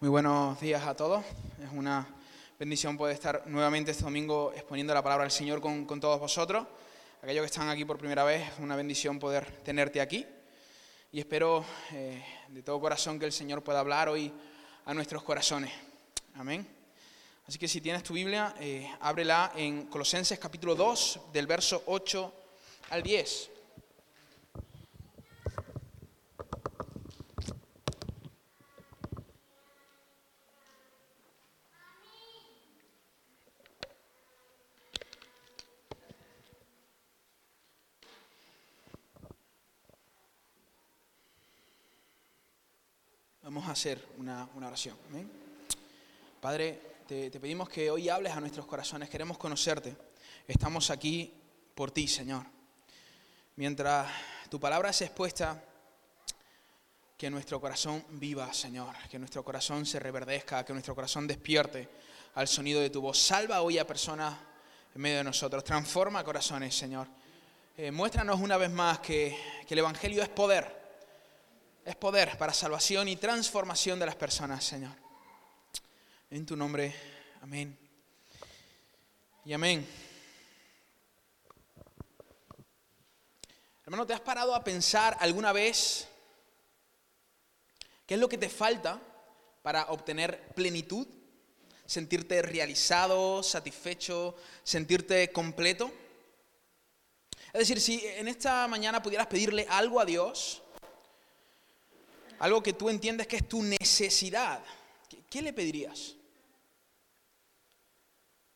Muy buenos días a todos. Es una bendición poder estar nuevamente este domingo exponiendo la palabra del Señor con, todos vosotros. Aquellos que están aquí por primera vez, es una bendición poder tenerte aquí. Y espero eh, de todo corazón que el Señor pueda hablar hoy a nuestros corazones. Amén. Así que si tienes tu Biblia, eh, ábrela en Colosenses capítulo 2, del verso 8 al 10. Vamos a hacer una, oración. Padre, te, pedimos que hoy hables a nuestros corazones. Queremos conocerte. Estamos aquí por ti, Señor. Mientras tu palabra es expuesta, que nuestro corazón viva, Señor. Que nuestro corazón se reverdezca, que nuestro corazón despierte al sonido de tu voz. Salva hoy a personas en medio de nosotros. Transforma corazones, Señor. Eh, muéstranos una vez más que el Evangelio es poder es poder para salvación y transformación de las personas, Señor. En tu nombre, amén. Y amén. Hermano, ¿te has parado a pensar alguna vez qué es lo que te falta para obtener plenitud? Sentirte realizado, satisfecho, sentirte completo. Es decir, si en esta mañana pudieras pedirle algo a Dios, algo que tú entiendes que es tu necesidad, ¿qué, le pedirías?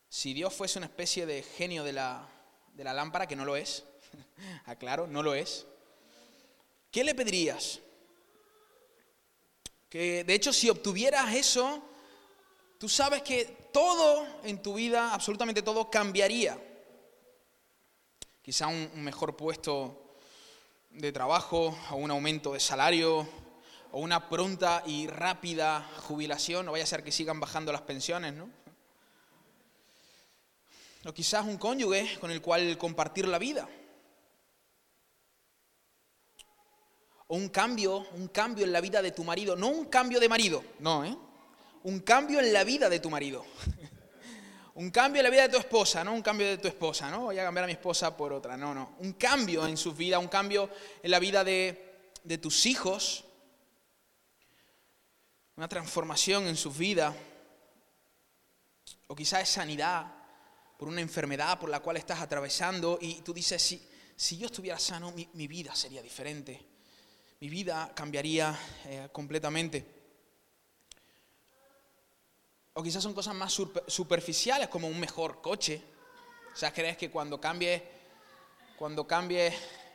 Si Dios fuese una especie de genio de la, de la lámpara, que no lo es, aclaro, no lo es, ¿qué le pedirías? Que de hecho si obtuvieras eso, tú sabes que todo en tu vida, absolutamente todo, cambiaría. Quizá un, un mejor puesto de trabajo, o un aumento de salario, o una pronta y rápida jubilación, no vaya a ser que sigan bajando las pensiones, ¿no? O quizás un cónyuge con el cual compartir la vida. O un cambio, un cambio en la vida de tu marido. No un cambio de marido, no, ¿eh? Un cambio en la vida de tu marido. un cambio en la vida de tu esposa, no un cambio de tu esposa, ¿no? Voy a cambiar a mi esposa por otra, no, no. Un cambio en su vida, un cambio en la vida de, de tus hijos, una transformación en su vida, o quizás es sanidad por una enfermedad por la cual estás atravesando y tú dices, si, si yo estuviera sano, mi, vida sería diferente, mi vida cambiaría eh, completamente. O quizás son cosas más superficiales como un mejor coche. O sea, crees que cuando cambie, cuando cambie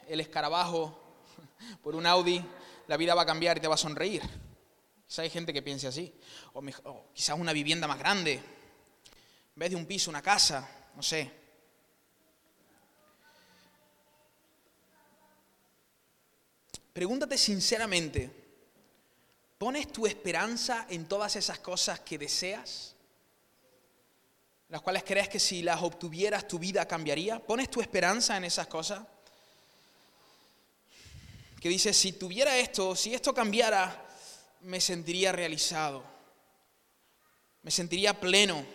el escarabajo por un Audi, la vida va a cambiar y te va a sonreír. Quizá hay gente que piense así. O, o quizás una vivienda más grande. En vez de un piso, una casa. No sé. Pregúntate sinceramente, ¿pones tu esperanza en todas esas cosas que deseas? Las cuales crees que si las obtuvieras tu vida cambiaría. ¿Pones tu esperanza en esas cosas? Que dices, si tuviera esto, si esto cambiara, me sentiría realizado, me sentiría pleno.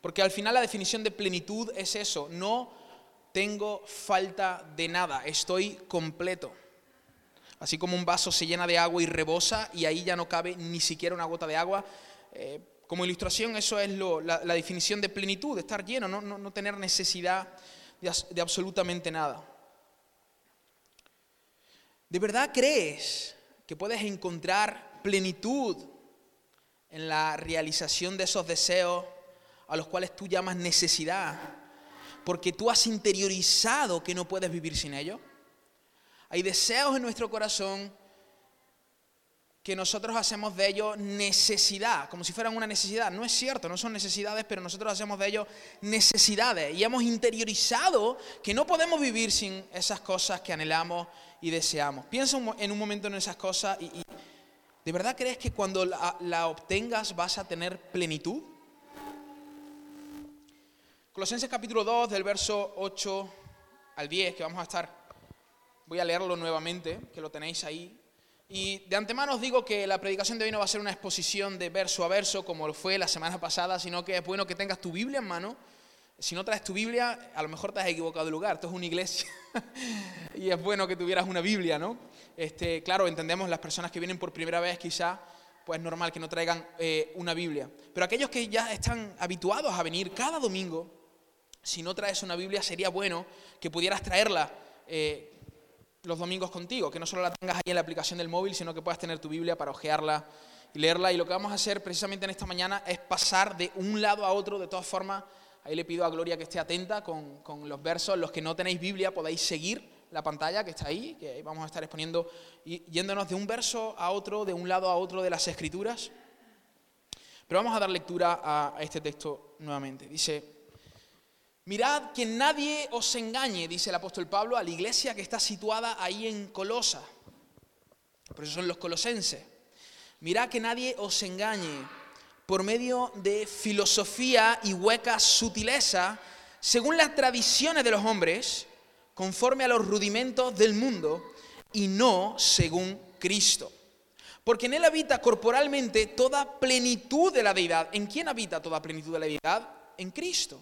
Porque al final la definición de plenitud es eso, no tengo falta de nada, estoy completo. Así como un vaso se llena de agua y rebosa y ahí ya no cabe ni siquiera una gota de agua. Eh, como ilustración, eso es lo, la, definición de plenitud, estar lleno, no, tener necesidad de absolutamente nada. ¿De verdad crees que puedes encontrar plenitud en la realización de esos deseos a los cuales tú llamas necesidad, porque tú has interiorizado que no puedes vivir sin ellos. Hay deseos en nuestro corazón que nosotros hacemos de ellos necesidad, como si fueran una necesidad. No es cierto, no son necesidades, pero nosotros hacemos de ellos necesidades y hemos interiorizado que no podemos vivir sin esas cosas que anhelamos y deseamos. Piensa en un momento en esas cosas y, ¿de verdad crees que cuando la, la obtengas vas a tener plenitud? Colosenses capítulo 2 del verso 8 al 10, que vamos a estar, voy a leerlo nuevamente, que lo tenéis ahí. Y de antemano os digo que la predicación de hoy no va a ser una exposición de verso a verso como lo fue la semana pasada, sino que es bueno que tengas tu Biblia en mano. Si no traes tu Biblia, a lo mejor te has equivocado de lugar. Esto es una iglesia y es bueno que tuvieras una Biblia, ¿no? Este, claro, entendemos las personas que vienen por primera vez, quizá, pues es normal que no traigan eh, una Biblia. Pero aquellos que ya están habituados a venir cada domingo, si no traes una Biblia, sería bueno que pudieras traerla. Eh, los domingos contigo, que no solo la tengas ahí en la aplicación del móvil, sino que puedas tener tu Biblia para ojearla y leerla. Y lo que vamos a hacer precisamente en esta mañana es pasar de un lado a otro, de todas formas, ahí le pido a Gloria que esté atenta con, con los versos, los que no tenéis Biblia podéis seguir la pantalla que está ahí, que vamos a estar exponiendo, y yéndonos de un verso a otro, de un lado a otro de las Escrituras. Pero vamos a dar lectura a este texto nuevamente. Dice, Mirad que nadie os engañe, dice el apóstol Pablo, a la iglesia que está situada ahí en Colosa. Por eso son los colosenses. Mirad que nadie os engañe por medio de filosofía y hueca sutileza, según las tradiciones de los hombres, conforme a los rudimentos del mundo, y no según Cristo. Porque en Él habita corporalmente toda plenitud de la deidad. ¿En quién habita toda plenitud de la deidad? En Cristo.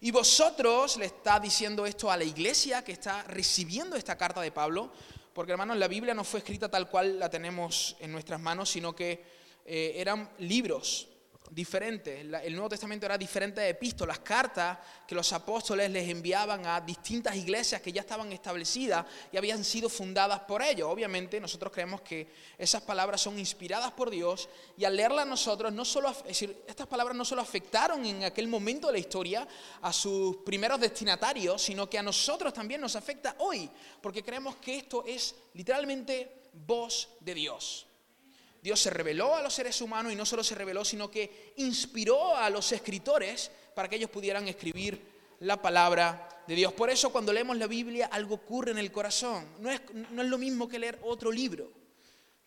Y vosotros le está diciendo esto a la iglesia que está recibiendo esta carta de Pablo, porque hermanos, la Biblia no fue escrita tal cual la tenemos en nuestras manos, sino que eh, eran libros diferente. El Nuevo Testamento era diferente de epístolas, cartas que los apóstoles les enviaban a distintas iglesias que ya estaban establecidas y habían sido fundadas por ellos. Obviamente nosotros creemos que esas palabras son inspiradas por Dios y al leerlas nosotros, no solo, es decir, estas palabras no solo afectaron en aquel momento de la historia a sus primeros destinatarios, sino que a nosotros también nos afecta hoy, porque creemos que esto es literalmente voz de Dios. Dios se reveló a los seres humanos y no solo se reveló, sino que inspiró a los escritores para que ellos pudieran escribir la palabra de Dios. Por eso cuando leemos la Biblia algo ocurre en el corazón. No es, no es lo mismo que leer otro libro.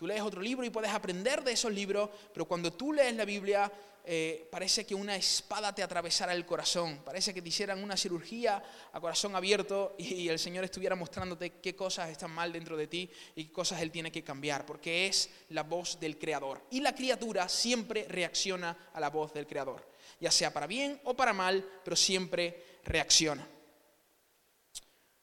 Tú lees otro libro y puedes aprender de esos libros, pero cuando tú lees la Biblia eh, parece que una espada te atravesara el corazón, parece que te hicieran una cirugía a corazón abierto y, el Señor estuviera mostrándote qué cosas están mal dentro de ti y qué cosas Él tiene que cambiar, porque es la voz del Creador. Y la criatura siempre reacciona a la voz del Creador, ya sea para bien o para mal, pero siempre reacciona.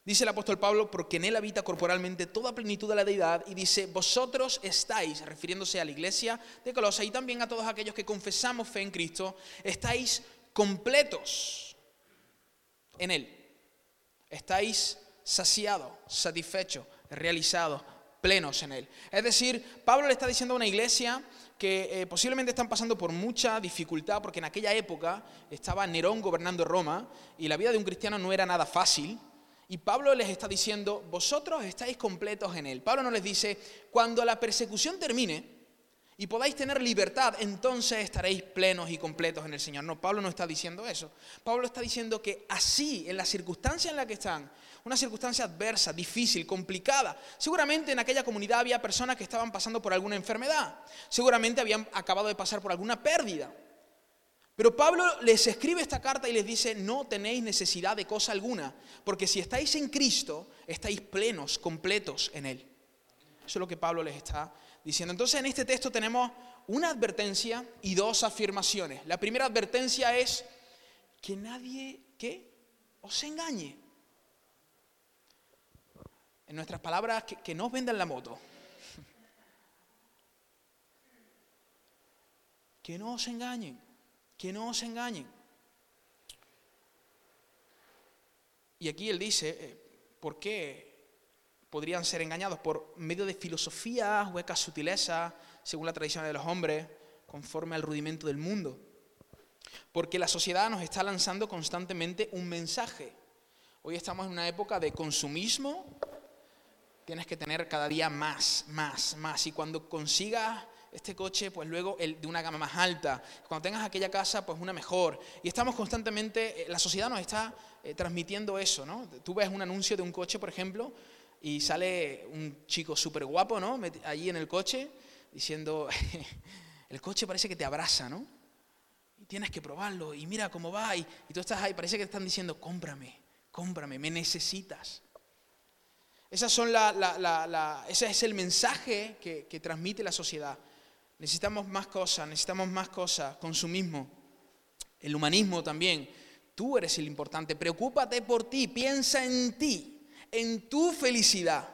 Dice el apóstol Pablo, porque en él habita corporalmente toda plenitud de la deidad, y dice, vosotros estáis, refiriéndose a la iglesia de Colosa y también a todos aquellos que confesamos fe en Cristo, estáis completos en él. Estáis saciados, satisfechos, realizados, plenos en él. Es decir, Pablo le está diciendo a una iglesia que eh, posiblemente están pasando por mucha dificultad, porque en aquella época estaba Nerón gobernando Roma y la vida de un cristiano no era nada fácil. Y Pablo les está diciendo, vosotros estáis completos en Él. Pablo no les dice, cuando la persecución termine y podáis tener libertad, entonces estaréis plenos y completos en el Señor. No, Pablo no está diciendo eso. Pablo está diciendo que así, en la circunstancia en la que están, una circunstancia adversa, difícil, complicada. Seguramente en aquella comunidad había personas que estaban pasando por alguna enfermedad. Seguramente habían acabado de pasar por alguna pérdida. Pero Pablo les escribe esta carta y les dice, no tenéis necesidad de cosa alguna, porque si estáis en Cristo, estáis plenos, completos en Él. Eso es lo que Pablo les está diciendo. Entonces en este texto tenemos una advertencia y dos afirmaciones. La primera advertencia es que nadie que os engañe. En nuestras palabras, que, que no os vendan la moto. Que no os engañen que no os engañen. Y aquí él dice, eh, ¿por qué podrían ser engañados? Por medio de filosofías, huecas sutilezas, según la tradición de los hombres, conforme al rudimento del mundo. Porque la sociedad nos está lanzando constantemente un mensaje. Hoy estamos en una época de consumismo, tienes que tener cada día más, más, más. Y cuando consigas este coche, pues luego de una gama más alta. Cuando tengas aquella casa, pues una mejor. Y estamos constantemente, eh, la sociedad nos está eh, transmitiendo eso, ¿no? Tú ves un anuncio de un coche, por ejemplo, y sale un chico súper guapo, ¿no? Allí en el coche, diciendo, el coche parece que te abraza, ¿no? Y tienes que probarlo, y mira cómo va, y, tú estás ahí, parece que te están diciendo, cómprame, cómprame, me necesitas. Esas son la, ese es el mensaje que transmite la sociedad. Necesitamos más cosas, necesitamos más cosas, consumismo, el humanismo también. Tú eres el importante, preocúpate por ti, piensa en ti, en tu felicidad.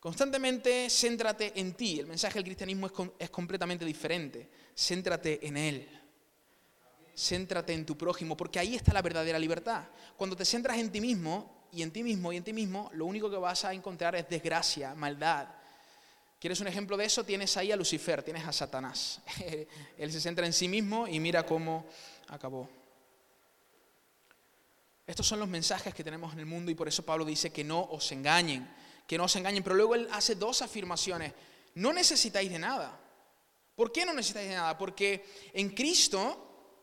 Constantemente céntrate en ti. El mensaje del cristianismo es, es completamente diferente. Céntrate en Él. Céntrate en tu prójimo, porque ahí está la verdadera libertad. Cuando te centras en ti mismo y en ti mismo y en ti mismo, lo único que vas a encontrar es desgracia, maldad. ¿Quieres un ejemplo de eso? Tienes ahí a Lucifer, tienes a Satanás. Él se centra en sí mismo y mira cómo acabó. Estos son los mensajes que tenemos en el mundo y por eso Pablo dice que no os engañen, que no os engañen. Pero luego él hace dos afirmaciones. No necesitáis de nada. ¿Por qué no necesitáis de nada? Porque en Cristo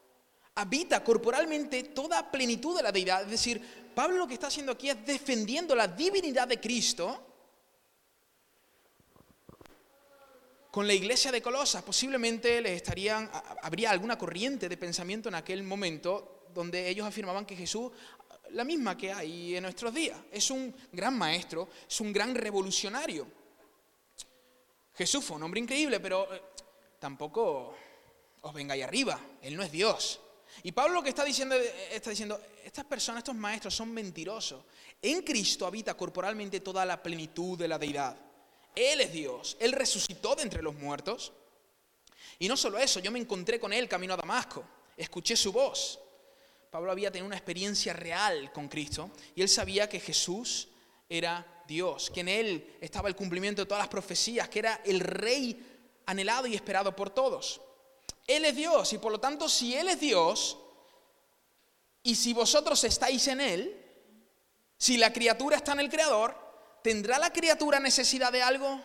habita corporalmente toda plenitud de la deidad. Es decir, Pablo lo que está haciendo aquí es defendiendo la divinidad de Cristo con la iglesia de Colosas. Posiblemente les estarían, habría alguna corriente de pensamiento en aquel momento donde ellos afirmaban que Jesús, la misma que hay en nuestros días, es un gran maestro, es un gran revolucionario. Jesús fue un hombre increíble, pero eh, tampoco os vengáis arriba, Él no es Dios. Y Pablo lo que está diciendo, está diciendo, estas personas, estos maestros son mentirosos. En Cristo habita corporalmente toda la plenitud de la deidad. Él es Dios, Él resucitó de entre los muertos. Y no solo eso, yo me encontré con Él camino a Damasco, escuché su voz. Pablo había tenido una experiencia real con Cristo y él sabía que Jesús era Dios, que en Él estaba el cumplimiento de todas las profecías, que era el rey anhelado y esperado por todos. Él es Dios y por lo tanto si Él es Dios y si vosotros estáis en Él, si la criatura está en el Creador, ¿tendrá la criatura necesidad de algo?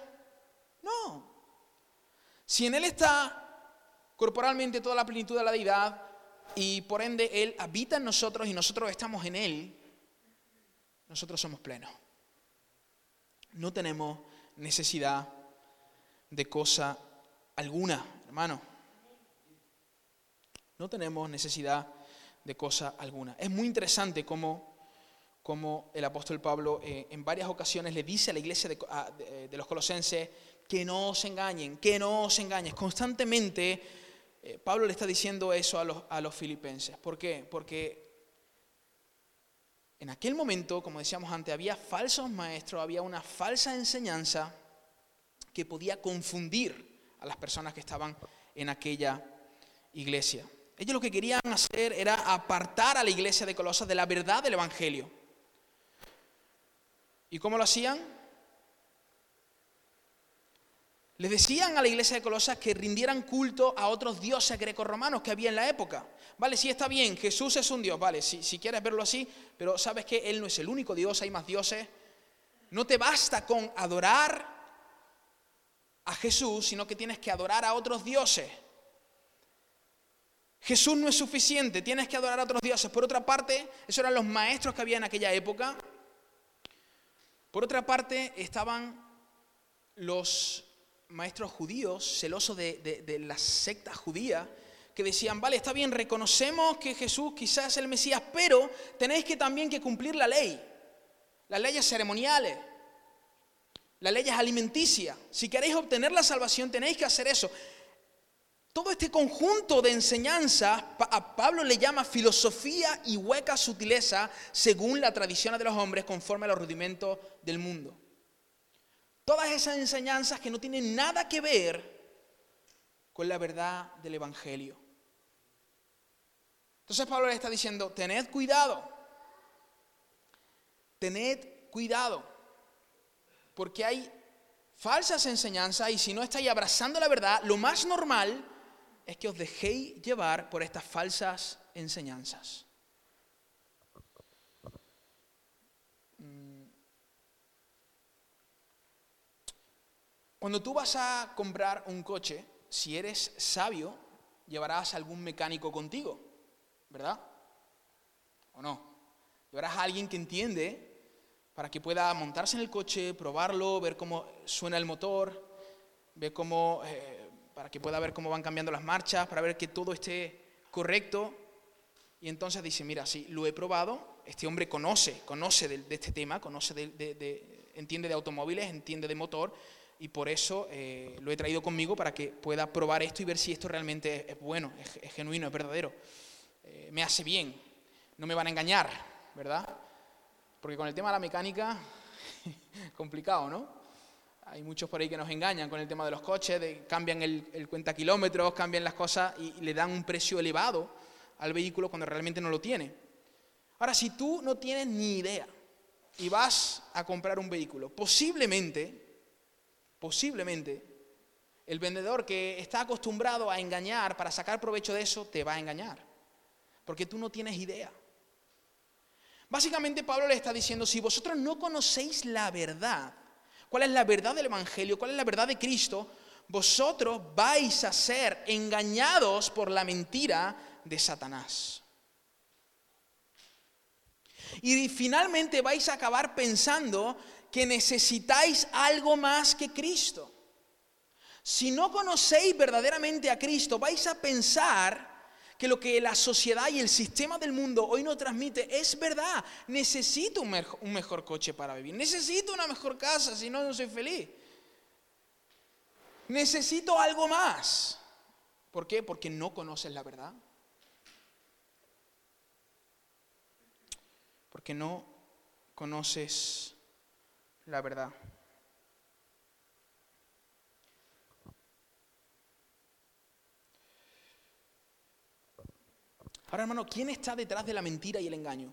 No. Si en Él está corporalmente toda la plenitud de la deidad y por ende Él habita en nosotros y nosotros estamos en Él, nosotros somos plenos. No tenemos necesidad de cosa alguna, hermano. No tenemos necesidad de cosa alguna. Es muy interesante cómo, el apóstol Pablo eh, en varias ocasiones le dice a la iglesia de, los colosenses que no se engañen, que no se engañen. Constantemente eh, Pablo le está diciendo eso a los, a los filipenses. ¿Por qué? Porque en aquel momento, como decíamos antes, había falsos maestros, había una falsa enseñanza que podía confundir a las personas que estaban en aquella iglesia. Ellos lo que querían hacer era apartar a la iglesia de Colosas de la verdad del Evangelio. ¿Y cómo lo hacían? Les decían a la iglesia de Colosas que rindieran culto a otros dioses grecorromanos que había en la época. Vale, sí está bien, Jesús es un Dios, vale, si, si quieres verlo así, pero sabes que Él no es el único Dios, hay más dioses. No te basta con adorar a Jesús, sino que tienes que adorar a otros dioses. Jesús no es suficiente, tienes que adorar a otros dioses. Por otra parte, esos eran los maestros que había en aquella época. Por otra parte, estaban los maestros judíos, celosos de, la secta judía, que decían, vale, está bien, reconocemos que Jesús quizás es el Mesías, pero tenéis que también que cumplir la ley, las leyes ceremoniales, las leyes alimenticias. Si queréis obtener la salvación, tenéis que hacer eso. Todo este conjunto de enseñanzas a Pablo le llama filosofía y hueca sutileza según la tradición de los hombres conforme a los rudimentos del mundo. Todas esas enseñanzas que no tienen nada que ver con la verdad del Evangelio. Entonces Pablo le está diciendo, tened cuidado, tened cuidado, porque hay falsas enseñanzas y si no estáis abrazando la verdad, lo más normal es que os dejéis llevar por estas falsas enseñanzas. Mm. Cuando tú vas a comprar un coche, si eres sabio, llevarás algún mecánico contigo, ¿verdad? ¿O no? Llevarás a alguien que entiende para que pueda montarse en el coche, probarlo, ver cómo suena el motor, ver cómo eh, para que pueda ver cómo van cambiando las marchas, para ver que todo esté correcto. Y entonces dice, mira, sí, lo he probado, este hombre conoce, conoce de, este tema, conoce de, entiende de automóviles, entiende de motor, y por eso eh, lo he traído conmigo para que pueda probar esto y ver si esto realmente es, bueno, es, genuino, es verdadero. Eh, me hace bien, no me van a engañar, ¿verdad? Porque con el tema de la mecánica, complicado, ¿no? Hay muchos por ahí que nos engañan con el tema de los coches, cambian el, cuenta kilómetros, cambian las cosas y, le dan un precio elevado al vehículo cuando realmente no lo tiene. Ahora, si tú no tienes ni idea y vas a comprar un vehículo, posiblemente posiblemente el vendedor que está acostumbrado a engañar para sacar provecho de eso te va a engañar, porque tú no tienes idea. Básicamente Pablo le está diciendo, si vosotros no conocéis la verdad, cuál es la verdad del Evangelio, cuál es la verdad de Cristo, vosotros vais a ser engañados por la mentira de Satanás. Y finalmente vais a acabar pensando que necesitáis algo más que Cristo. Si no conocéis verdaderamente a Cristo, vais a pensar que lo que la sociedad y el sistema del mundo hoy nos transmite es verdad. Necesito un, mejor, coche para vivir. Necesito una mejor casa, si no, no soy feliz. Necesito algo más. ¿Por qué? Porque no conoces la verdad. Porque no conoces la verdad. Ahora, hermano, ¿quién está detrás de la mentira y el engaño?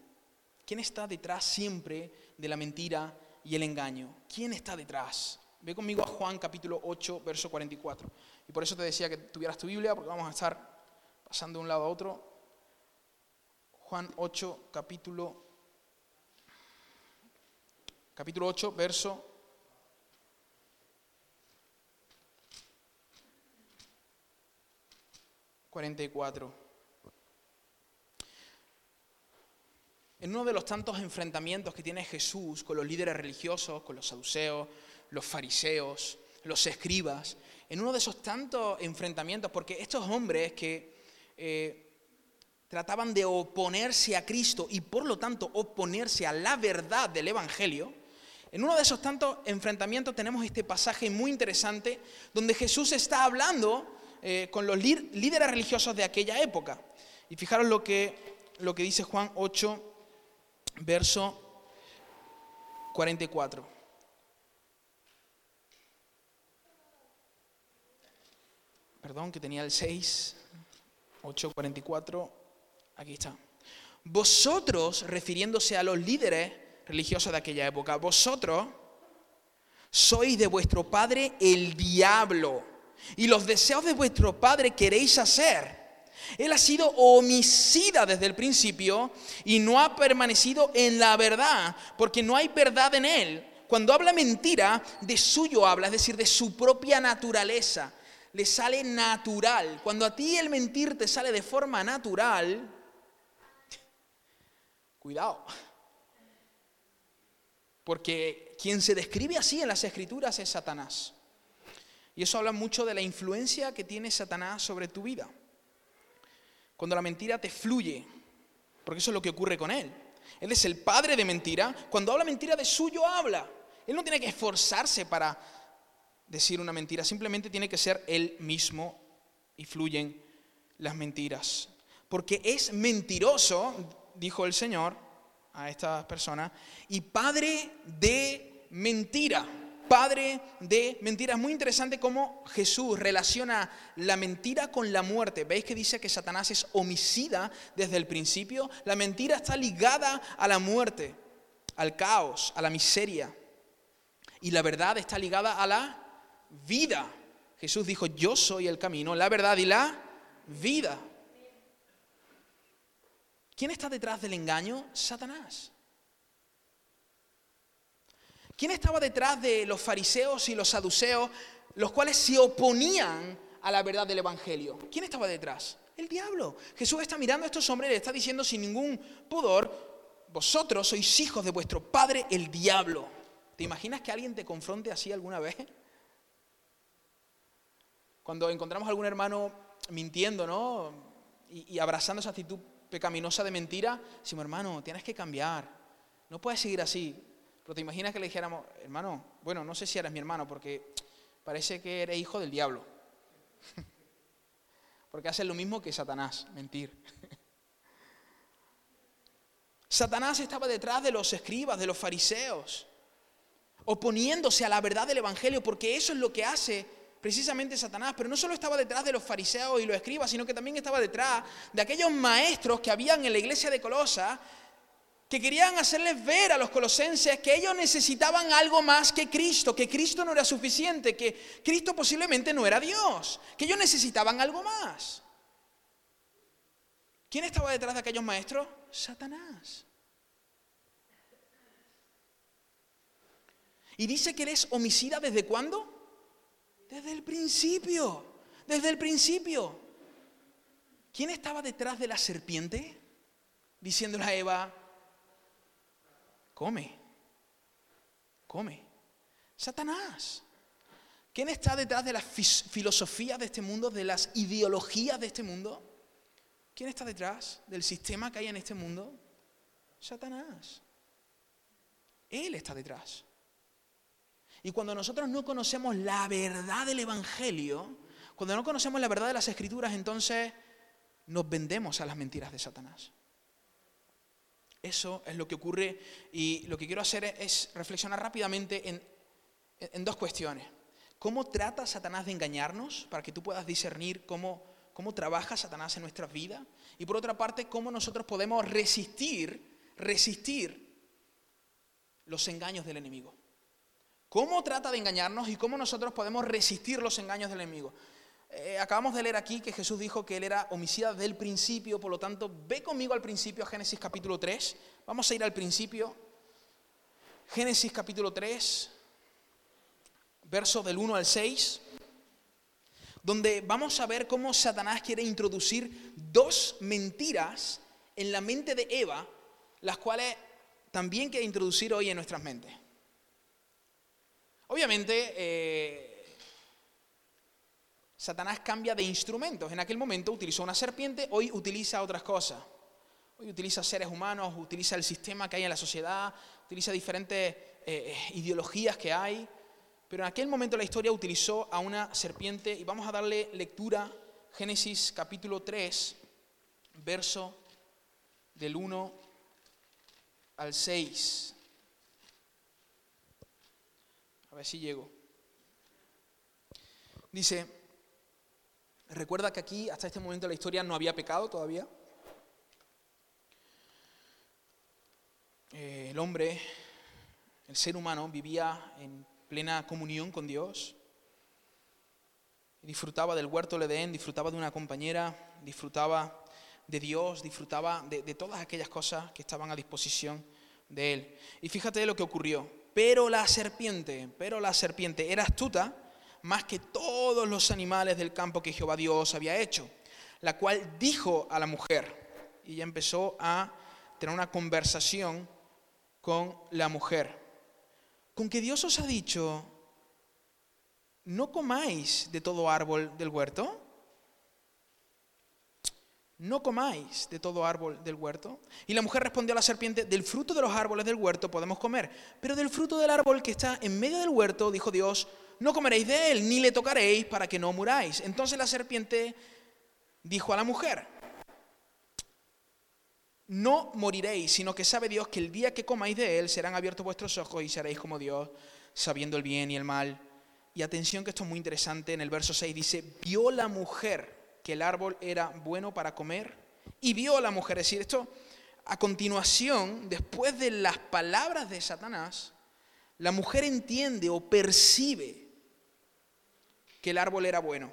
¿Quién está detrás siempre de la mentira y el engaño? ¿Quién está detrás? Ve conmigo a Juan capítulo 8, verso 44. Y por eso te decía que tuvieras tu Biblia, porque vamos a estar pasando de un lado a otro. Juan 8, capítulo capítulo 8, verso 44. En uno de los tantos enfrentamientos que tiene Jesús con los líderes religiosos, con los saduceos, los fariseos, los escribas, en uno de esos tantos enfrentamientos, porque estos hombres que eh, trataban de oponerse a Cristo y por lo tanto oponerse a la verdad del Evangelio, en uno de esos tantos enfrentamientos tenemos este pasaje muy interesante donde Jesús está hablando eh, con los líderes religiosos de aquella época. Y fijaros lo que, lo que dice Juan 8, verso 44. Perdón, que tenía el 6, 8, 44. Aquí está. Vosotros, refiriéndose a los líderes religiosos de aquella época. Vosotros sois de vuestro padre el diablo y los deseos de vuestro padre queréis hacer. Él ha sido homicida desde el principio y no ha permanecido en la verdad, porque no hay verdad en él. Cuando habla mentira, de suyo habla, es decir, de su propia naturaleza. Le sale natural. Cuando a ti el mentir te sale de forma natural, cuidado. Porque quien se describe así en las escrituras es Satanás. Y eso habla mucho de la influencia que tiene Satanás sobre tu vida. Cuando la mentira te fluye, porque eso es lo que ocurre con él. Él es el padre de mentira. Cuando habla mentira de suyo habla. Él no tiene que esforzarse para decir una mentira, simplemente tiene que ser él mismo y fluyen las mentiras. Porque es mentiroso, dijo el Señor, a esta persona y padre de mentira. Padre de mentira. Es muy interesante cómo Jesús relaciona la mentira con la muerte. ¿Veis que dice que Satanás es homicida desde el principio? La mentira está ligada a la muerte, al caos, a la miseria. Y la verdad está ligada a la vida. Jesús dijo, yo soy el camino, la verdad y la vida. ¿Quién está detrás del engaño? Satanás. ¿Quién estaba detrás de los fariseos y los saduceos, los cuales se oponían a la verdad del Evangelio? ¿Quién estaba detrás? El diablo. Jesús está mirando a estos hombres y le está diciendo sin ningún pudor, vosotros sois hijos de vuestro padre el diablo. ¿Te imaginas que alguien te confronte así alguna vez? Cuando encontramos algún hermano mintiendo, ¿no? Y, y abrazando esa actitud pecaminosa de mentira, decimos, hermano, tienes que cambiar, no puedes seguir así. Pero te imaginas que le dijéramos, hermano, bueno, no sé si eres mi hermano, porque parece que eres hijo del diablo. porque haces lo mismo que Satanás, mentir. Satanás estaba detrás de los escribas, de los fariseos, oponiéndose a la verdad del Evangelio, porque eso es lo que hace precisamente Satanás. Pero no solo estaba detrás de los fariseos y los escribas, sino que también estaba detrás de aquellos maestros que habían en la iglesia de Colosa, que querían hacerles ver a los colosenses que ellos necesitaban algo más que Cristo, que Cristo no era suficiente, que Cristo posiblemente no era Dios, que ellos necesitaban algo más. ¿Quién estaba detrás de aquellos maestros? Satanás. Y dice que eres homicida desde cuándo? Desde el principio. Desde el principio. ¿Quién estaba detrás de la serpiente? Diciéndole a Eva, come, come. Satanás. ¿Quién está detrás de las filosofías de este mundo, de las ideologías de este mundo? ¿Quién está detrás del sistema que hay en este mundo? Satanás. Él está detrás. Y cuando nosotros no conocemos la verdad del Evangelio, cuando no conocemos la verdad de las Escrituras, entonces nos vendemos a las mentiras de Satanás. Eso es lo que ocurre y lo que quiero hacer es, reflexionar rápidamente en, dos cuestiones. ¿Cómo trata Satanás de engañarnos para que tú puedas discernir cómo cómo trabaja Satanás en nuestras vidas y por otra parte cómo nosotros podemos resistir, resistir los engaños del enemigo. ¿Cómo trata de engañarnos y cómo nosotros podemos resistir los engaños del enemigo? Eh, acabamos de leer aquí que Jesús dijo que él era homicida del principio, por lo tanto, ve conmigo al principio, Génesis capítulo 3. Vamos a ir al principio. Génesis capítulo 3, versos del 1 al 6 donde vamos a ver cómo Satanás quiere introducir dos mentiras en la mente de Eva, las cuales también quiere introducir hoy en nuestras mentes. Obviamente, eh, Satanás cambia de instrumentos. En aquel momento utilizó una serpiente, hoy utiliza otras cosas. Hoy utiliza seres humanos, utiliza el sistema que hay en la sociedad, utiliza diferentes eh, ideologías que hay. Pero en aquel momento la historia utilizó a una serpiente y vamos a darle lectura Génesis capítulo 3, verso del 1 al 6. A ver si llego. Dice, recuerda que aquí hasta este momento de la historia no había pecado todavía. Eh, el hombre, el ser humano, vivía en plena comunión con Dios. Disfrutaba del huerto del Edén, disfrutaba de una compañera, disfrutaba de Dios, disfrutaba de, de todas aquellas cosas que estaban a disposición de él. Y fíjate lo que ocurrió. Pero la serpiente, pero la serpiente era astuta más que todos los animales del campo que Jehová Dios había hecho, la cual dijo a la mujer, y ella empezó a tener una conversación con la mujer con que Dios os ha dicho, no comáis de todo árbol del huerto. No comáis de todo árbol del huerto. Y la mujer respondió a la serpiente, del fruto de los árboles del huerto podemos comer, pero del fruto del árbol que está en medio del huerto, dijo Dios, no comeréis de él, ni le tocaréis para que no muráis. Entonces la serpiente dijo a la mujer, no moriréis, sino que sabe Dios que el día que comáis de él serán abiertos vuestros ojos y seréis como Dios, sabiendo el bien y el mal. Y atención que esto es muy interesante, en el verso 6 dice, vio la mujer que el árbol era bueno para comer y vio a la mujer, es decir, esto a continuación, después de las palabras de Satanás, la mujer entiende o percibe que el árbol era bueno.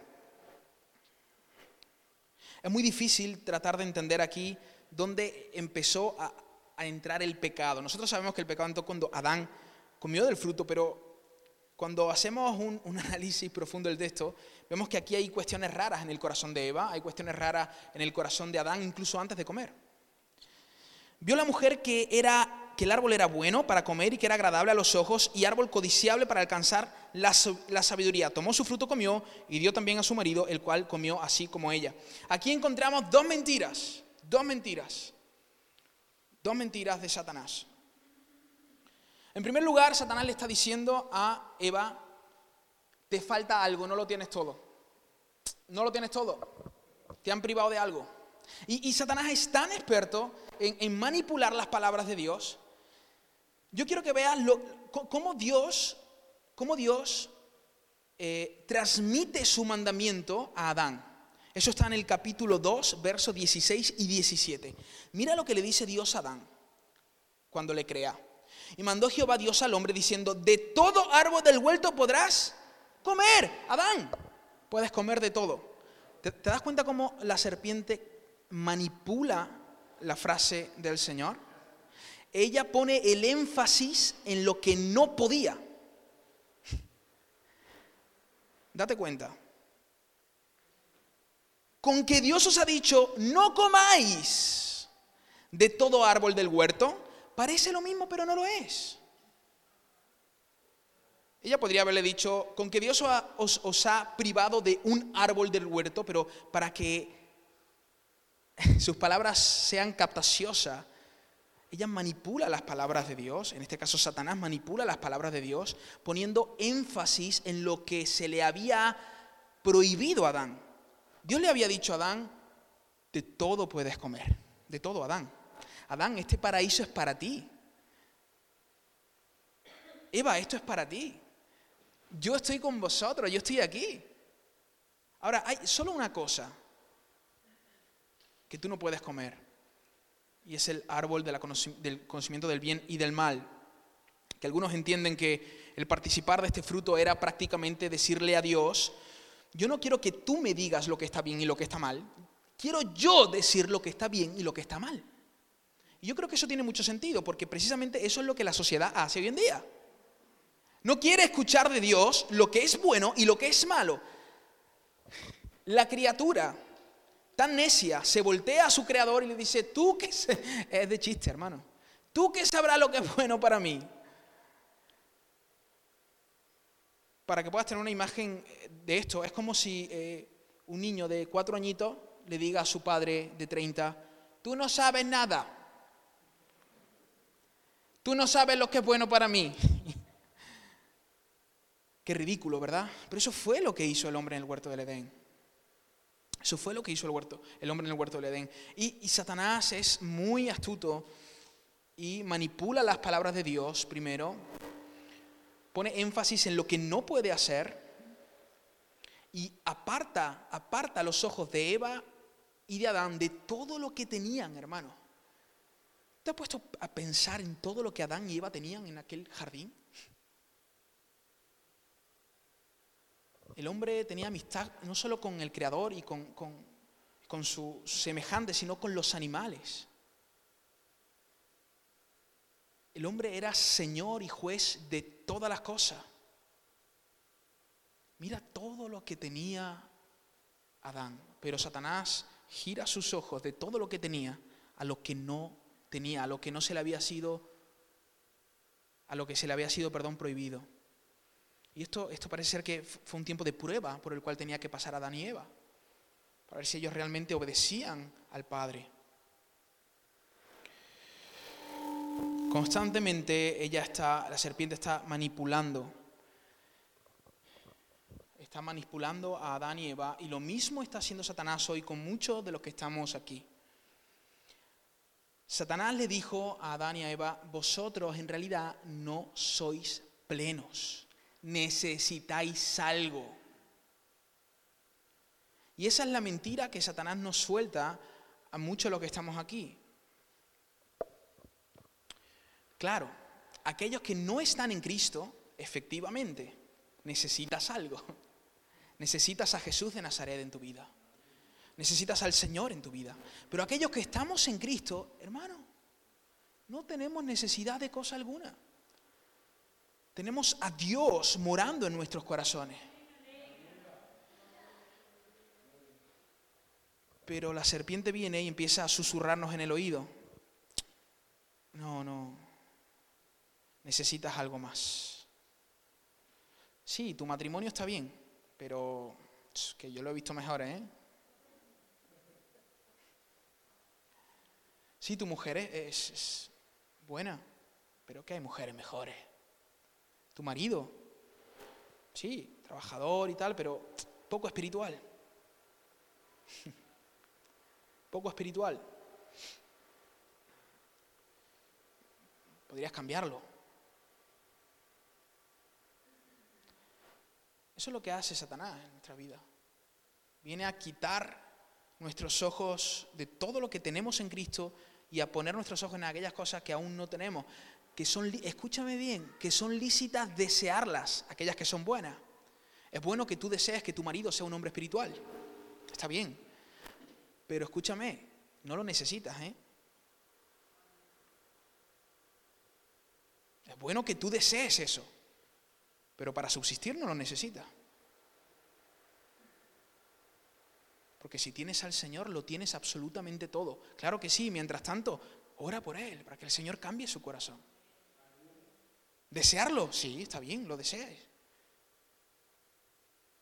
Es muy difícil tratar de entender aquí dónde empezó a, entrar el pecado. Nosotros sabemos que el pecado entró cuando Adán comió del fruto, pero cuando hacemos un, un, análisis profundo del texto, vemos que aquí hay cuestiones raras en el corazón de Eva, hay cuestiones raras en el corazón de Adán, incluso antes de comer. Vio la mujer que, era, que el árbol era bueno para comer y que era agradable a los ojos y árbol codiciable para alcanzar la, la sabiduría. Tomó su fruto, comió y dio también a su marido, el cual comió así como ella. Aquí encontramos dos mentiras Dos mentiras. Dos mentiras de Satanás. En primer lugar, Satanás le está diciendo a Eva, te falta algo, no lo tienes todo. No lo tienes todo. Te han privado de algo. Y, Satanás es tan experto en, manipular las palabras de Dios. Yo quiero que veas cómo Dios, cómo Dios eh, transmite su mandamiento a Adán. Eso está en el capítulo 2, versos 16 y 17. Mira lo que le dice Dios a Adán cuando le crea. Y mandó Jehová Dios al hombre diciendo, de todo árbol del huerto podrás comer. Adán, puedes comer de todo. ¿Te, das cuenta cómo la serpiente manipula la frase del Señor? Ella pone el énfasis en lo que no podía. Date cuenta. Con que Dios os ha dicho, no comáis de todo árbol del huerto, Parece lo mismo, pero no lo es. Ella podría haberle dicho, con que Dios os, ha privado de un árbol del huerto, pero para que sus palabras sean captaciosas, ella manipula las palabras de Dios, en este caso Satanás manipula las palabras de Dios, poniendo énfasis en lo que se le había prohibido a Adán. Dios le había dicho a Adán, de todo puedes comer, de todo Adán. Adán, este paraíso es para ti. Eva, esto es para ti. Yo estoy con vosotros, yo estoy aquí. Ahora, hay solo una cosa que tú no puedes comer, y es el árbol del conocimiento del bien y del mal, que algunos entienden que el participar de este fruto era prácticamente decirle a Dios, yo no quiero que tú me digas lo que está bien y lo que está mal, quiero yo decir lo que está bien y lo que está mal. Y yo creo que eso tiene mucho sentido, porque precisamente eso es lo que la sociedad hace hoy en día. No quiere escuchar de Dios lo que es bueno y lo que es malo. La criatura tan necia se voltea a su creador y le dice, tú que es de chiste, hermano, tú que sabrás lo que es bueno para mí. Para que puedas tener una imagen de esto, es como si eh, un niño de cuatro añitos le diga a su padre de 30, tú no sabes nada. Tú no sabes lo que es bueno para mí. Qué ridículo, ¿verdad? Pero eso fue lo que hizo el hombre en el huerto del Edén. Eso fue lo que hizo el, huerto, el hombre en el huerto del Edén. Y, Satanás es muy astuto y manipula las palabras de Dios primero, pone énfasis en lo que no puede hacer y aparta, aparta los ojos de Eva y de Adán de todo lo que tenían, hermano. ¿Te has puesto a pensar en todo lo que Adán y Eva tenían en aquel jardín? El hombre tenía amistad no solo con el Creador y con, con, su semejante, sino con los animales. El hombre era señor y juez de todas las cosas. Mira todo lo que tenía Adán, pero Satanás gira sus ojos de todo lo que tenía a lo que no tenía, a lo que no se le había sido, a lo que se le había sido, perdón, prohibido. Y esto, parece ser que fue un tiempo de prueba por el cual tenía que pasar Adán y Eva, para ver si ellos realmente obedecían al Padre. Constantemente ella está, la serpiente está manipulando, está manipulando a Adán y Eva, y lo mismo está haciendo Satanás hoy con muchos de los que estamos aquí. Satanás le dijo a Adán y a Eva, vosotros en realidad no sois plenos, necesitáis algo. Y esa es la mentira que Satanás nos suelta a muchos de los que estamos aquí. Claro, aquellos que no están en Cristo, efectivamente, necesitas algo. Necesitas a Jesús de Nazaret en tu vida. Necesitas al Señor en tu vida. Pero aquellos que estamos en Cristo, hermano, no tenemos necesidad de cosa alguna. Tenemos a Dios morando en nuestros corazones. Pero la serpiente viene y empieza a susurrarnos en el oído. No, no. Necesitas algo más. Sí, tu matrimonio está bien, pero que yo lo he visto mejor, ¿eh? Sí, tu mujer es, buena, pero que hay mujeres mejores. Tu marido, sí, trabajador y tal, pero poco espiritual. Poco espiritual. Podrías cambiarlo. Eso es lo que hace Satanás en nuestra vida. Viene a quitar nuestros ojos de todo lo que tenemos en Cristo y a poner nuestros ojos en aquellas cosas que aún no tenemos, escúchame bien, que son lícitas desearlas, aquellas que son buenas. Es bueno que tú desees que tu marido sea un hombre espiritual. Está bien. Pero escúchame, no lo necesitas, ¿eh? Es bueno que tú desees eso, pero para subsistir no lo necesitas. Porque si tienes al Señor, lo tienes absolutamente todo. Claro que sí, mientras tanto, ora por Él, para que el Señor cambie su corazón. ¿Desearlo? Sí, está bien, lo deseas.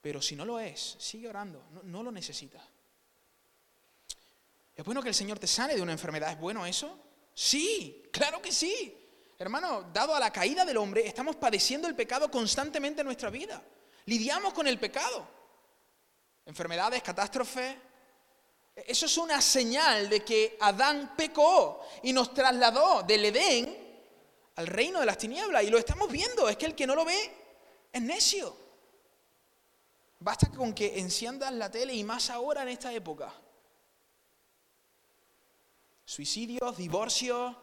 Pero si no lo es, sigue orando, no, lo necesitas. ¿Es bueno que el Señor te sane de una enfermedad? ¿Es bueno eso? Sí, claro que sí. Hermano, dado a la caída del hombre, estamos padeciendo el pecado constantemente en nuestra vida. Lidiamos con el pecado enfermedades, catástrofes. Eso es una señal de que Adán pecó y nos trasladó del Edén al reino de las tinieblas. Y lo estamos viendo, es que el que no lo ve es necio. Basta con que enciendas la tele y más ahora en esta época. Suicidios, divorcios,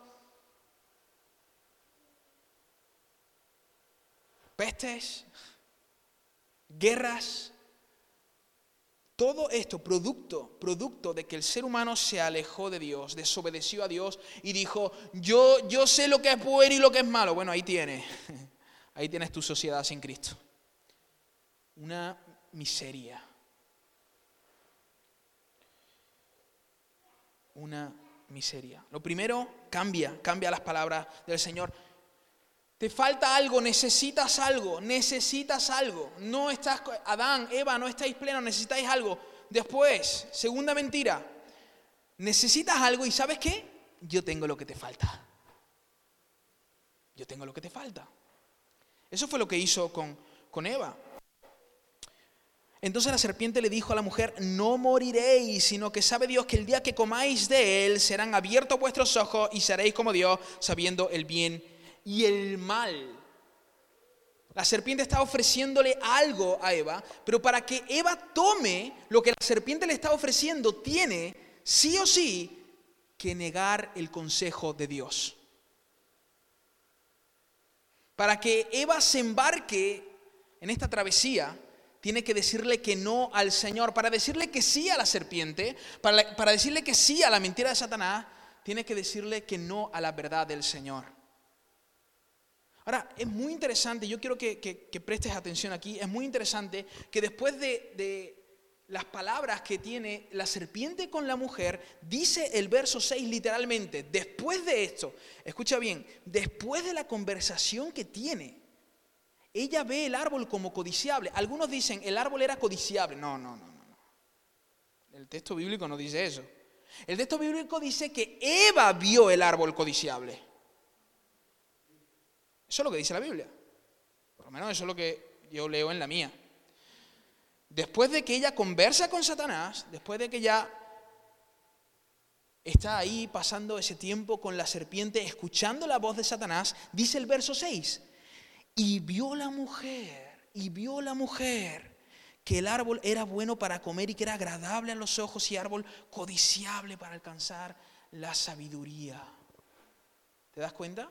pestes, guerras, todo esto producto, producto de que el ser humano se alejó de Dios, desobedeció a Dios y dijo, yo, yo sé lo que es bueno y lo que es malo. Bueno, ahí tienes, ahí tienes tu sociedad sin Cristo. Una miseria. Una miseria. Lo primero, cambia, cambia las palabras del Señor. Te falta algo, necesitas algo, necesitas algo. No estás, Adán, Eva, no estáis plenos, necesitáis algo. Después, segunda mentira, necesitas algo y ¿sabes qué? Yo tengo lo que te falta. Yo tengo lo que te falta. Eso fue lo que hizo con, con Eva. Entonces la serpiente le dijo a la mujer, no moriréis, sino que sabe Dios que el día que comáis de él serán abiertos vuestros ojos y seréis como Dios, sabiendo el bien y el mal. La serpiente está ofreciéndole algo a Eva, pero para que Eva tome lo que la serpiente le está ofreciendo, tiene sí o sí que negar el consejo de Dios. Para que Eva se embarque en esta travesía, tiene que decirle que no al Señor. Para decirle que sí a la serpiente, para, decirle que sí a la mentira de Satanás, tiene que decirle que no a la verdad del Señor. Ahora, es muy interesante, yo quiero que, prestes atención aquí, es muy interesante que después de, de, las palabras que tiene la serpiente con la mujer, dice el verso 6 literalmente, después de esto, escucha bien, después de la conversación que tiene, ella ve el árbol como codiciable. Algunos dicen, el árbol era codiciable. No, no, no, no. El texto bíblico no dice eso. El texto bíblico dice que Eva vio el árbol codiciable. Eso es lo que dice la Biblia. Por lo menos eso es lo que yo leo en la mía. Después de que ella conversa con Satanás, después de que ella está ahí pasando ese tiempo con la serpiente, escuchando la voz de Satanás, dice el verso 6, y vio la mujer, y vio la mujer que el árbol era bueno para comer y que era agradable a los ojos y árbol codiciable para alcanzar la sabiduría. ¿Te das cuenta?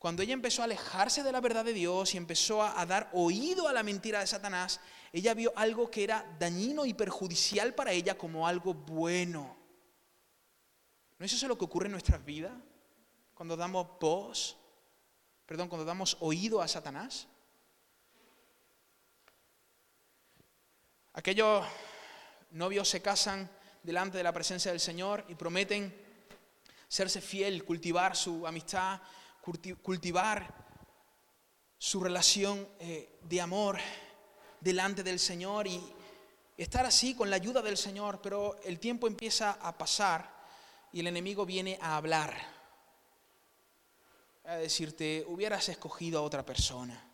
Cuando ella empezó a alejarse de la verdad de Dios y empezó a, dar oído a la mentira de Satanás, ella vio algo que era dañino y perjudicial para ella como algo bueno. ¿No es eso lo que ocurre en nuestras vidas? Cuando damos voz, perdón, cuando damos oído a Satanás. Aquellos novios se casan delante de la presencia del Señor y prometen serse fiel, cultivar su amistad cultivar su relación eh, de amor delante del Señor y estar así con la ayuda del Señor, pero el tiempo empieza a pasar y el enemigo viene a hablar, a decirte, hubieras escogido a otra persona.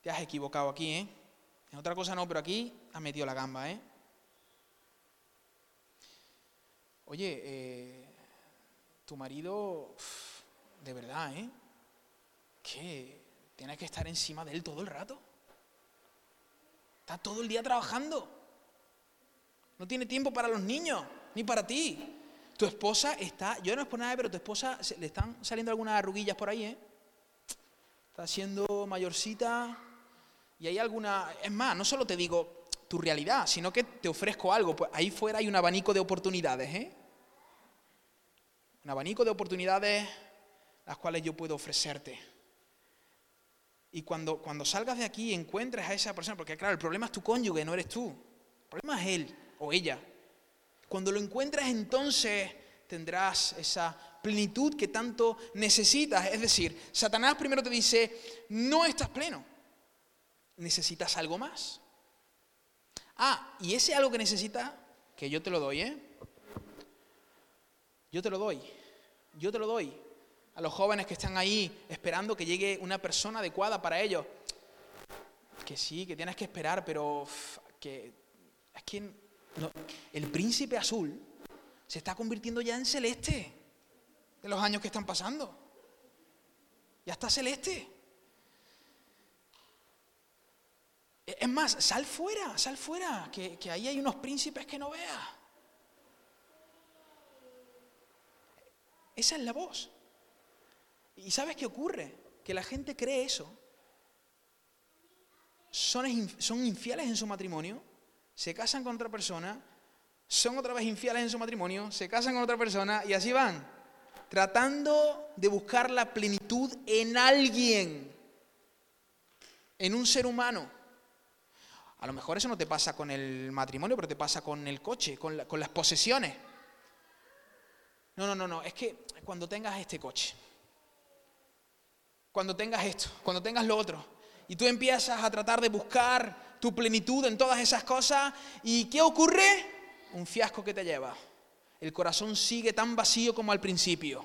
Te has equivocado aquí, ¿eh? En otra cosa no, pero aquí has metido la gamba, ¿eh? Oye, eh, tu marido, de verdad, ¿eh? ¿Qué? ¿Tienes que estar encima de él todo el rato? Está todo el día trabajando. No tiene tiempo para los niños, ni para ti. Tu esposa está, yo no es por nada, pero tu esposa le están saliendo algunas arruguillas por ahí, ¿eh? Está siendo mayorcita y hay alguna, es más, no solo te digo tu realidad, sino que te ofrezco algo. Pues ahí fuera hay un abanico de oportunidades, ¿eh? Un abanico de oportunidades las cuales yo puedo ofrecerte. Y cuando, cuando salgas de aquí encuentres a esa persona, porque claro, el problema es tu cónyuge, no eres tú. El problema es él o ella. Cuando lo encuentres entonces tendrás esa plenitud que tanto necesitas. Es decir, Satanás primero te dice, no estás pleno, necesitas algo más. Ah, y ese algo que necesitas, que yo te lo doy, ¿eh? Yo te lo doy, yo te lo doy a los jóvenes que están ahí esperando que llegue una persona adecuada para ellos. Que sí, que tienes que esperar, pero que es que el príncipe azul se está convirtiendo ya en celeste de los años que están pasando. Ya está celeste. Es más, sal fuera, sal fuera, que, que ahí hay unos príncipes que no veas. Esa es la voz. ¿Y sabes qué ocurre? Que la gente cree eso. Son, son infieles en su matrimonio, se casan con otra persona, son otra vez infieles en su matrimonio, se casan con otra persona y así van, tratando de buscar la plenitud en alguien, en un ser humano. A lo mejor eso no te pasa con el matrimonio, pero te pasa con el coche, con, con las posesiones. No, no, no, no, es que cuando tengas este coche, cuando tengas esto, cuando tengas lo otro. Y tú empiezas a tratar de buscar tu plenitud en todas esas cosas. ¿Y qué ocurre? Un fiasco que te lleva. El corazón sigue tan vacío como al principio.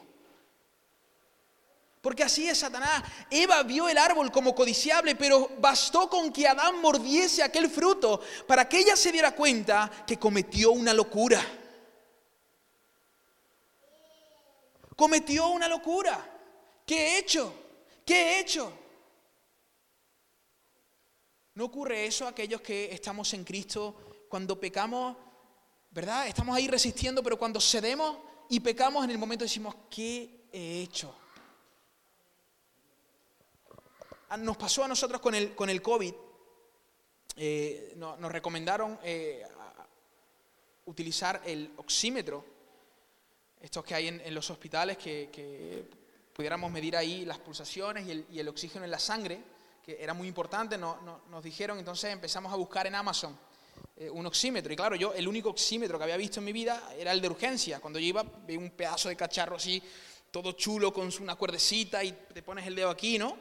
Porque así es Satanás. Eva vio el árbol como codiciable, pero bastó con que Adán mordiese aquel fruto para que ella se diera cuenta que cometió una locura. Cometió una locura. ¿Qué he hecho? ¿Qué he hecho? ¿No ocurre eso a aquellos que estamos en Cristo cuando pecamos, verdad? Estamos ahí resistiendo, pero cuando cedemos y pecamos en el momento decimos, ¿qué he hecho? Ah, nos pasó a nosotros con el, con el COVID. Eh, nos recomendaron eh, utilizar el oxímetro, estos que hay en, los hospitales que pudiéramos medir ahí las pulsaciones y el, oxígeno en la sangre, que era muy importante, no, nos dijeron, entonces empezamos a buscar en Amazon eh, un oxímetro. Y claro, yo el único oxímetro que había visto en mi vida era el de urgencia. Cuando yo iba, vi un pedazo de cacharro así, todo chulo, con una cuerdecita y te pones el dedo aquí, ¿no?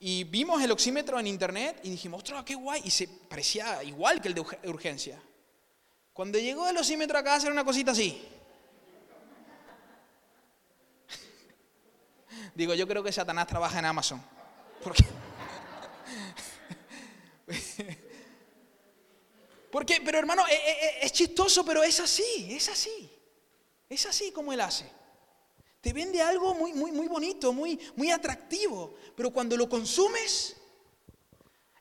Y vimos el oxímetro en internet y dijimos, ostras, qué guay. Y se parecía igual que el de urgencia. Cuando llegó el oxímetro acá, era una cosita así. Digo, yo creo que Satanás trabaja en Amazon. Porque, pero hermano, es, e, e, es, chistoso, pero es así, es así. Es así como él hace. Te vende algo muy, muy, muy bonito, muy, muy atractivo, pero cuando lo consumes,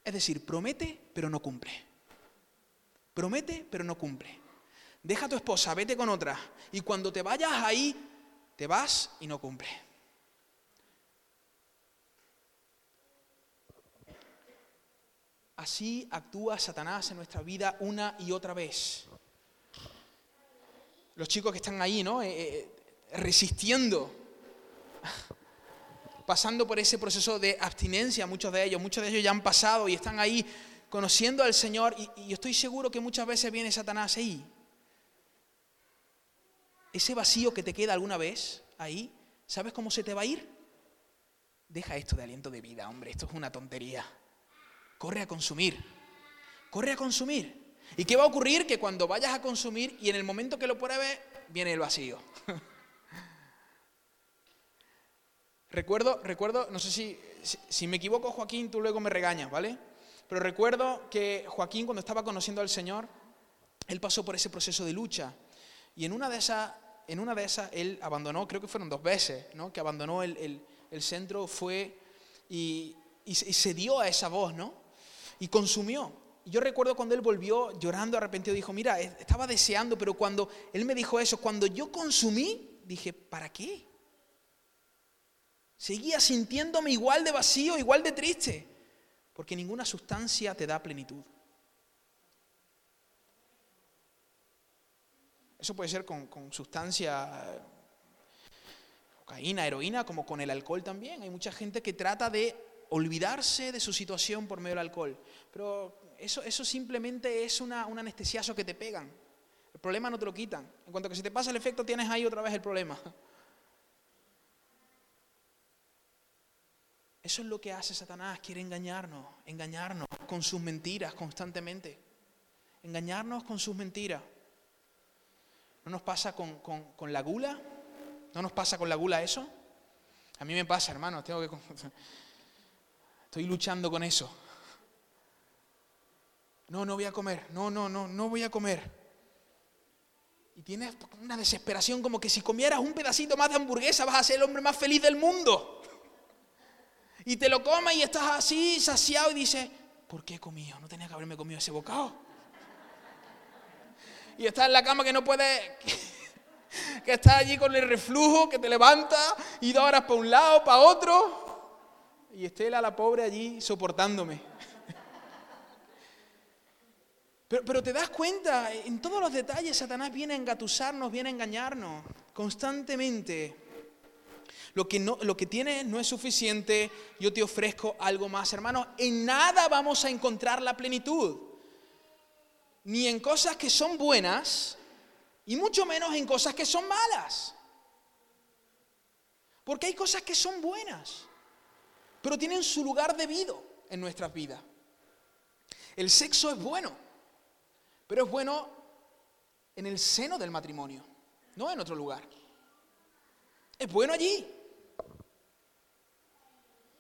es decir, promete, pero no cumple. Promete, pero no cumple. Deja a tu esposa, vete con otra. Y cuando te vayas ahí, te vas y no cumple. Así actúa Satanás en nuestra vida una y otra vez. Los chicos que están ahí, ¿no? Eh, eh, resistiendo, pasando por ese proceso de abstinencia, muchos de ellos, muchos de ellos ya han pasado y están ahí conociendo al Señor y, y estoy seguro que muchas veces viene Satanás ahí. Ese vacío que te queda alguna vez ahí, ¿sabes cómo se te va a ir? Deja esto de aliento de vida, hombre, esto es una tontería corre a consumir, corre a consumir. ¿Y qué va a ocurrir? Que cuando vayas a consumir y en el momento que lo pruebes, viene el vacío. recuerdo, recuerdo, no sé si, si, me equivoco, Joaquín, tú luego me regañas, ¿vale? Pero recuerdo que Joaquín, cuando estaba conociendo al Señor, él pasó por ese proceso de lucha. Y en una de esas, en una de esas él abandonó, creo que fueron dos veces, ¿no? Que abandonó el, el, centro, fue y, y, se dio a esa voz, ¿no? Y consumió yo recuerdo cuando él volvió llorando arrepentido, dijo, mira, estaba deseando, pero cuando él me dijo eso, cuando yo consumí, dije, ¿para qué? Seguía sintiéndome igual de vacío, igual de triste, porque ninguna sustancia te da plenitud. Eso puede ser con, con sustancia, cocaína, heroína, como con el alcohol también. Hay mucha gente que trata de olvidarse de su situación por medio del alcohol. Pero eso, simplemente es una, un anestesiazo que te pegan. El problema no te lo quitan. En cuanto que si te pasa el efecto, tienes ahí otra vez el problema. Eso es lo que hace Satanás, quiere engañarnos, engañarnos con sus mentiras constantemente. Engañarnos con sus mentiras. ¿No nos pasa con, con la gula? ¿No nos pasa con la gula eso? A mí me pasa, hermano, tengo que... Estoy luchando con eso. No, no voy a comer. No, no, no, no voy a comer. Y tienes una desesperación como que si comieras un pedacito más de hamburguesa vas a ser el hombre más feliz del mundo. Y te lo comes y estás así saciado y dices, ¿por qué he comido? No tenía que haberme comido ese bocado. Y estás en la cama que no puedes, que, estás allí con el reflujo, que te levanta y dos horas para un lado, para otro. Y Estela, la pobre, allí soportándome. Pero, te das cuenta, en todos los detalles Satanás viene a engatusarnos, viene a engañarnos constantemente. Lo que, no, lo que tienes no es suficiente, yo te ofrezco algo más. Hermano, en nada vamos a encontrar la plenitud. Ni en cosas que son buenas, y mucho menos en cosas que son malas. Porque hay cosas que son buenas, pero tienen su lugar debido en nuestras vidas. El sexo es bueno, pero es bueno en el seno del matrimonio, no en otro lugar. Es bueno allí.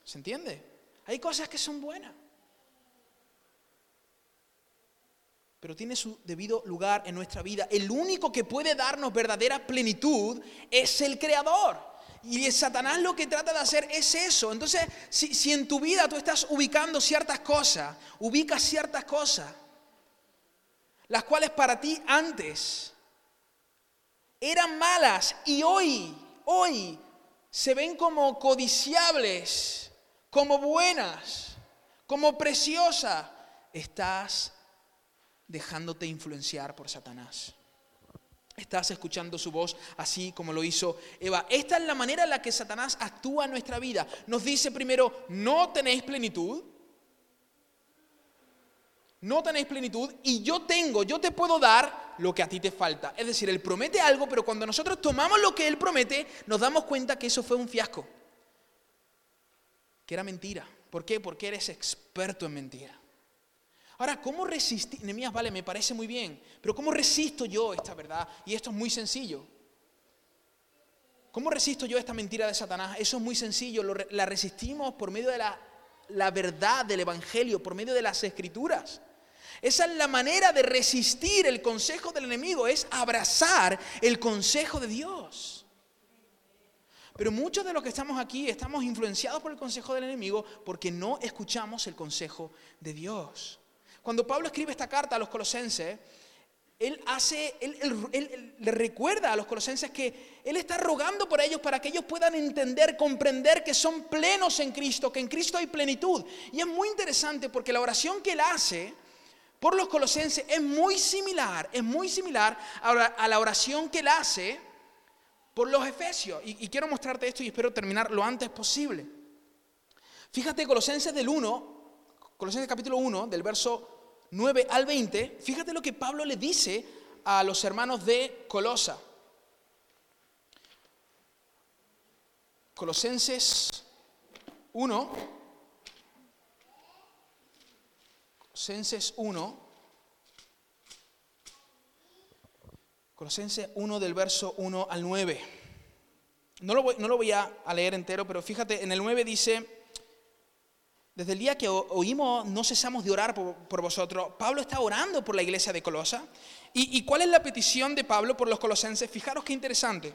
¿Se entiende? Hay cosas que son buenas. Pero tiene su debido lugar en nuestra vida. El único que puede darnos verdadera plenitud es el Creador. Y Satanás lo que trata de hacer es eso. Entonces, si, si en tu vida tú estás ubicando ciertas cosas, ubicas ciertas cosas, las cuales para ti antes eran malas y hoy, hoy se ven como codiciables, como buenas, como preciosas, estás dejándote influenciar por Satanás. Estás escuchando su voz así como lo hizo Eva. Esta es la manera en la que Satanás actúa en nuestra vida. Nos dice primero, no tenéis plenitud no tenéis plenitud y yo tengo, yo te puedo dar lo que a ti te falta. Es decir, Él promete algo, pero cuando nosotros tomamos lo que Él promete, nos damos cuenta que eso fue un fiasco, que era mentira. ¿Por qué? Porque eres experto en mentira. Ahora, ¿cómo resistir? Nemías, vale, me parece muy bien, pero ¿cómo resisto yo esta verdad? Y esto es muy sencillo. ¿Cómo resisto yo esta mentira de Satanás? Eso es muy sencillo, la resistimos por medio de la, la verdad del Evangelio, por medio de las Escrituras. Esa es la manera de resistir el consejo del enemigo, es abrazar el consejo de Dios. Pero muchos de los que estamos aquí estamos influenciados por el consejo del enemigo porque no escuchamos el consejo de Dios. Cuando Pablo escribe esta carta a los colosenses, él hace, él, le recuerda a los colosenses que él está rogando por ellos para que ellos puedan entender, comprender que son plenos en Cristo, que en Cristo hay plenitud. Y es muy interesante porque la oración que él hace por los colosenses es muy similar, es muy similar a la oración que él hace por los efesios. Y, quiero mostrarte esto y espero terminar lo antes posible. Fíjate, Colosenses del 1, Colosenses capítulo 1, del verso 9 al 20, fíjate lo que Pablo le dice a los hermanos de Colosa. Colosenses 1, Colosenses 1, Colosenses 1 del verso 1 al 9. No lo voy, no lo voy a, leer entero, pero fíjate, en el 9 dice, desde el día que oímos, no cesamos de orar por, vosotros. Pablo está orando por la iglesia de Colosa. ¿Y, ¿Y cuál es la petición de Pablo por los colosenses? Fijaros qué interesante.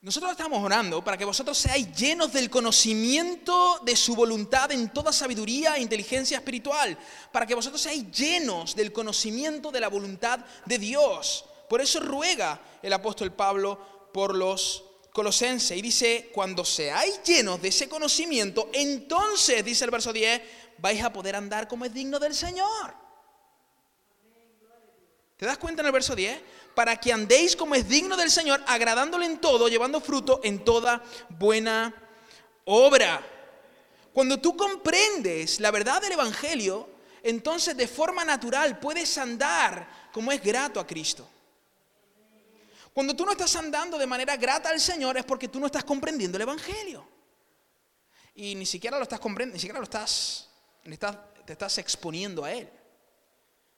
Nosotros estamos orando para que vosotros seáis llenos del conocimiento de su voluntad en toda sabiduría e inteligencia espiritual, para que vosotros seáis llenos del conocimiento de la voluntad de Dios. Por eso ruega el apóstol Pablo por los colosenses y dice, cuando seáis llenos de ese conocimiento, entonces, dice el verso 10, vais a poder andar como es digno del Señor. ¿Te das cuenta en el verso 10? para que andéis como es digno del Señor, agradándole en todo, llevando fruto en toda buena obra. Cuando tú comprendes la verdad del Evangelio, entonces de forma natural puedes andar como es grato a Cristo. Cuando tú no estás andando de manera grata al Señor es porque tú no estás comprendiendo el Evangelio. Y ni siquiera lo estás comprendiendo, ni siquiera lo estás, te estás exponiendo a Él.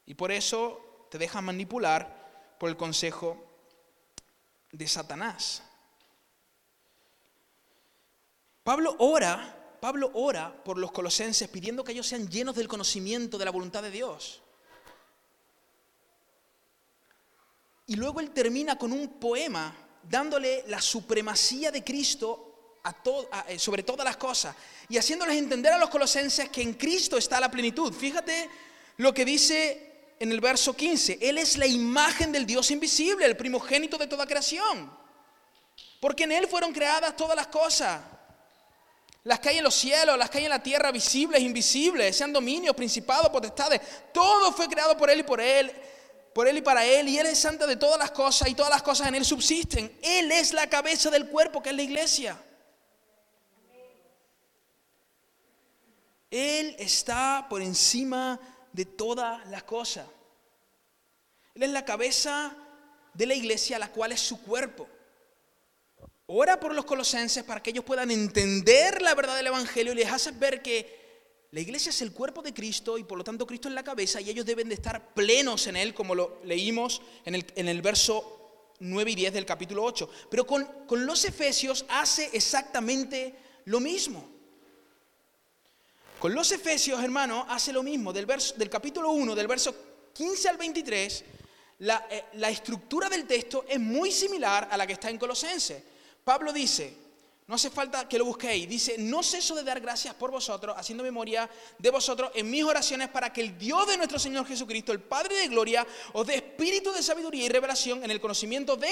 Y por eso te dejas manipular por el consejo de Satanás. Pablo ora, Pablo ora por los colosenses pidiendo que ellos sean llenos del conocimiento de la voluntad de Dios. Y luego él termina con un poema dándole la supremacía de Cristo eh, sobre todas las cosas y haciéndoles entender a los colosenses que en Cristo está la plenitud. Fíjate lo que dice en el verso 15, Él es la imagen del Dios invisible, el primogénito de toda creación. Porque en Él fueron creadas todas las cosas. Las que hay en los cielos, las que hay en la tierra, visibles, invisibles, sean dominios, principados, potestades. Todo fue creado por Él y por Él, por Él y para Él. Y Él es santo de todas las cosas y todas las cosas en Él subsisten. Él es la cabeza del cuerpo que es la iglesia. Él está por encima de todas las cosas. Él es la cabeza de la iglesia, la cual es su cuerpo. Ora por los colosenses para que ellos puedan entender la verdad del Evangelio y les haces ver que la iglesia es el cuerpo de Cristo y por lo tanto Cristo es la cabeza y ellos deben de estar plenos en Él, como lo leímos en el, en el verso 9 y 10 del capítulo 8. Pero con, con los efesios hace exactamente lo mismo. Con los Efesios, hermano, hace lo mismo. Del, verso, del capítulo 1, del verso 15 al 23, la, eh, la estructura del texto es muy similar a la que está en Colosense. Pablo dice, no hace falta que lo busquéis, dice, no ceso de dar gracias por vosotros, haciendo memoria de vosotros en mis oraciones para que el Dios de nuestro Señor Jesucristo, el Padre de Gloria, os dé espíritu de sabiduría y revelación en el conocimiento de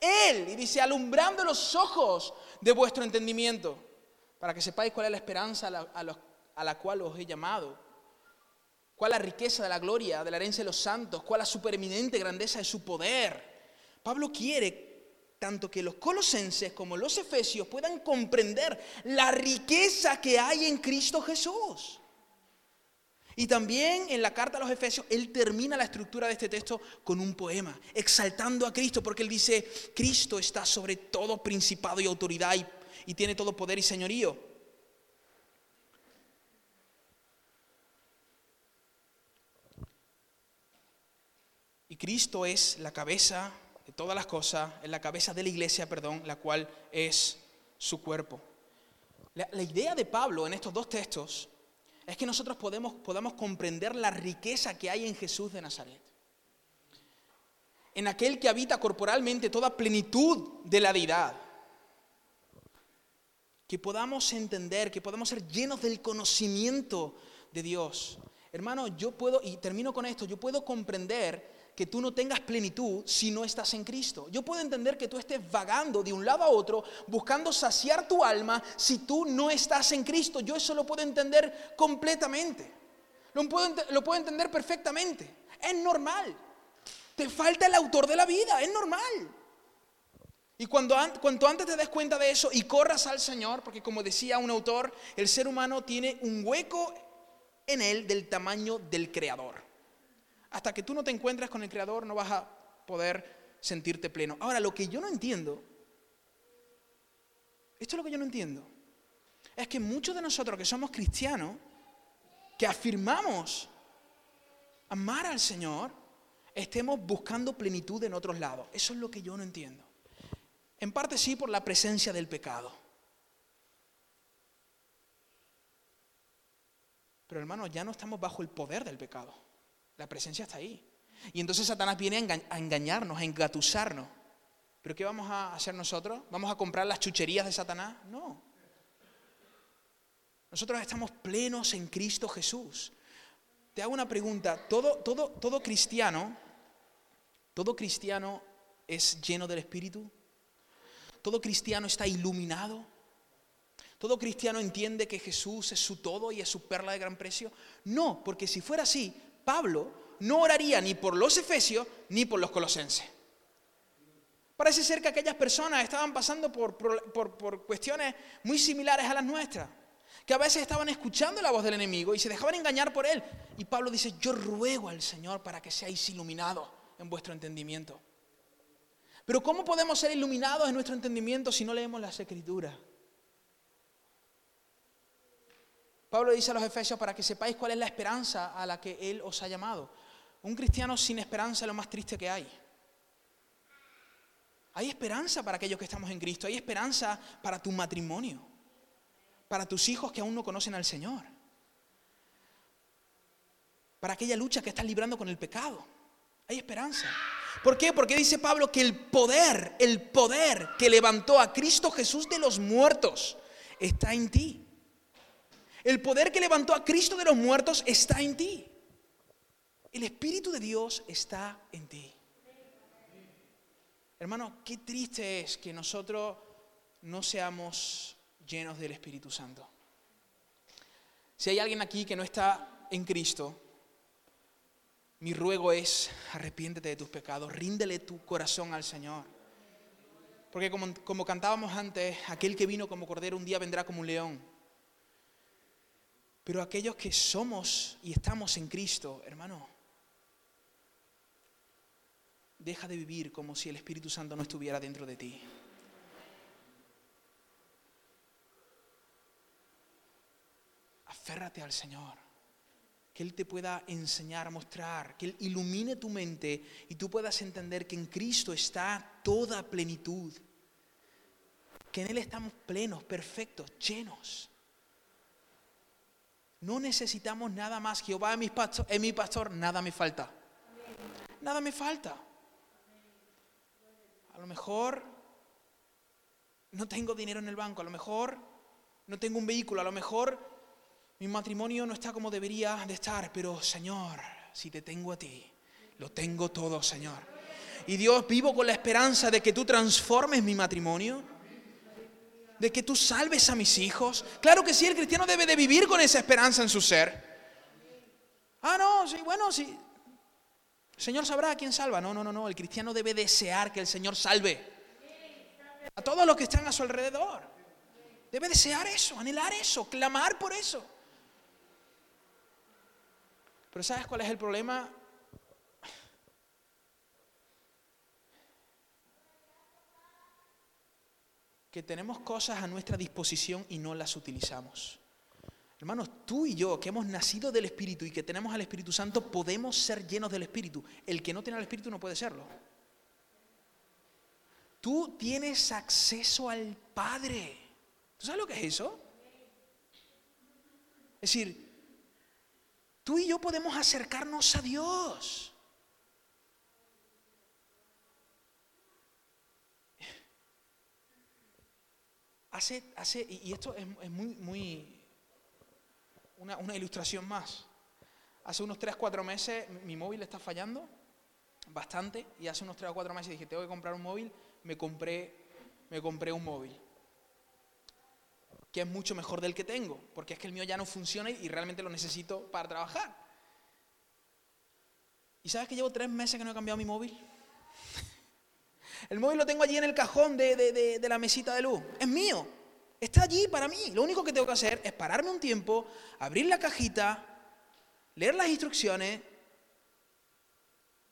Él. Y dice, alumbrando los ojos de vuestro entendimiento, para que sepáis cuál es la esperanza a los a la cual os he llamado. Cuál la riqueza de la gloria, de la herencia de los santos, cuál la supereminente grandeza de su poder. Pablo quiere tanto que los colosenses como los efesios puedan comprender la riqueza que hay en Cristo Jesús. Y también en la carta a los Efesios, él termina la estructura de este texto con un poema, exaltando a Cristo, porque él dice, Cristo está sobre todo principado y autoridad y, y tiene todo poder y señorío. Cristo es la cabeza de todas las cosas, es la cabeza de la iglesia, perdón, la cual es su cuerpo. La, idea de Pablo en estos dos textos es que nosotros podemos, podamos comprender la riqueza que hay en Jesús de Nazaret. En aquel que habita corporalmente toda plenitud de la deidad. Que podamos entender, que podamos ser llenos del conocimiento de Dios. Hermano, yo puedo, y termino con esto, yo puedo comprender que tú no tengas plenitud si no estás en Cristo. Yo puedo entender que tú estés vagando de un lado a otro, buscando saciar tu alma si tú no estás en Cristo. Yo eso lo puedo entender completamente. Lo puedo, entender perfectamente. Es normal. Te falta el autor de la vida, es normal. Y cuando, cuanto antes te des cuenta de eso y corras al Señor, porque como decía un autor, el ser humano tiene un hueco en él del tamaño del Creador. Hasta que tú no te encuentres con el Creador no vas a poder sentirte pleno. Ahora, lo que yo no entiendo, esto es lo que yo no entiendo, es que muchos de nosotros que somos cristianos, que afirmamos amar al Señor, estemos buscando plenitud en otros lados. Eso es lo que yo no entiendo. En parte sí por la presencia del pecado. Pero hermanos, ya no estamos bajo el poder del pecado. La presencia está ahí. Y entonces Satanás viene a engañarnos, a engatusarnos. ¿Pero qué vamos a hacer nosotros? ¿Vamos a comprar las chucherías de Satanás? No. Nosotros estamos plenos en Cristo Jesús. Te hago una pregunta. ¿Todo, todo, todo cristiano, todo cristiano es lleno del Espíritu? ¿Todo cristiano está iluminado? ¿Todo cristiano entiende que Jesús es su todo y es su perla de gran precio? No, porque si fuera así, Pablo no oraría ni por los efesios ni por los colosenses. Parece ser que aquellas personas estaban pasando por, por, cuestiones muy similares a las nuestras, que a veces estaban escuchando la voz del enemigo y se dejaban engañar por él. Y Pablo dice, yo ruego al Señor para que seáis iluminados en vuestro entendimiento. Pero ¿cómo podemos ser iluminados en nuestro entendimiento si no leemos las escrituras? Pablo dice a los Efesios para que sepáis cuál es la esperanza a la que Él os ha llamado. Un cristiano sin esperanza es lo más triste que hay. Hay esperanza para aquellos que estamos en Cristo, hay esperanza para tu matrimonio, para tus hijos que aún no conocen al Señor, para aquella lucha que estás librando con el pecado. Hay esperanza. ¿Por qué? Porque dice Pablo que el poder, el poder que levantó a Cristo Jesús de los muertos está en ti. El poder que levantó a Cristo de los muertos está en ti. El Espíritu de Dios está en ti. Hermano, qué triste es que nosotros no seamos llenos del Espíritu Santo. Si hay alguien aquí que no está en Cristo, mi ruego es arrepiéntete de tus pecados, ríndele tu corazón al Señor. Porque como, como cantábamos antes, aquel que vino como cordero un día vendrá como un león. Pero aquellos que somos y estamos en Cristo, hermano, deja de vivir como si el Espíritu Santo no estuviera dentro de ti. Aférrate al Señor. Que Él te pueda enseñar, mostrar, que Él ilumine tu mente y tú puedas entender que en Cristo está toda plenitud. Que en Él estamos plenos, perfectos, llenos. No necesitamos nada más. Jehová es mi pastor, nada me falta. Nada me falta. A lo mejor no tengo dinero en el banco, a lo mejor no tengo un vehículo, a lo mejor mi matrimonio no está como debería de estar, pero Señor, si te tengo a ti, lo tengo todo, Señor. Y Dios, vivo con la esperanza de que tú transformes mi matrimonio, de que tú salves a mis hijos. Claro que sí, el cristiano debe de vivir con esa esperanza en su ser. Ah, no, sí, bueno, sí, el Señor sabrá a quién salva. No, no, no, no. El cristiano debe desear que el Señor salve a todos los que están a su alrededor. Debe desear eso, anhelar eso, clamar por eso. Pero ¿sabes cuál es el problema? Tenemos cosas a nuestra disposición y no las utilizamos. Hermanos, tú y yo, que hemos nacido del Espíritu y que tenemos al Espíritu Santo, podemos ser llenos del Espíritu. El que no tiene al Espíritu no puede serlo. Tú tienes acceso al Padre. ¿Tú sabes lo que es eso? Es decir, tú y yo podemos acercarnos a Dios. Hace, hace, y esto es, muy, muy, una, ilustración más. Hace unos 3, 4 meses mi móvil está fallando bastante y hace unos 3 o 4 meses dije, tengo que comprar un móvil, me compré, me compré un móvil que es mucho mejor del que tengo, porque es que el mío ya no funciona y realmente lo necesito para trabajar. ¿Y sabes que llevo tres meses que no he cambiado mi móvil? El móvil lo tengo allí en el cajón de, de la mesita de luz. Es mío. Está allí para mí. Lo único que tengo que hacer es pararme un tiempo, abrir la cajita, leer las instrucciones,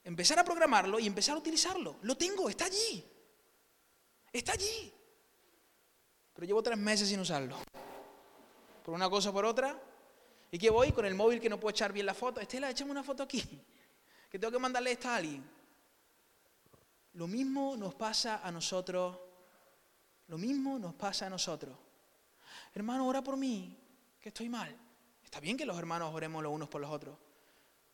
empezar a programarlo y empezar a utilizarlo. Lo tengo, está allí. Está allí. Pero llevo tres meses sin usarlo. Por una cosa o por otra. ¿Y qué voy? Con el móvil que no puedo echar bien la foto. Estela, échame una foto aquí. que tengo que mandarle esto a alguien. Lo mismo nos pasa a nosotros, lo mismo nos pasa a nosotros. Hermano, ora por mí, que estoy mal. Está bien que los hermanos oremos los unos por los otros,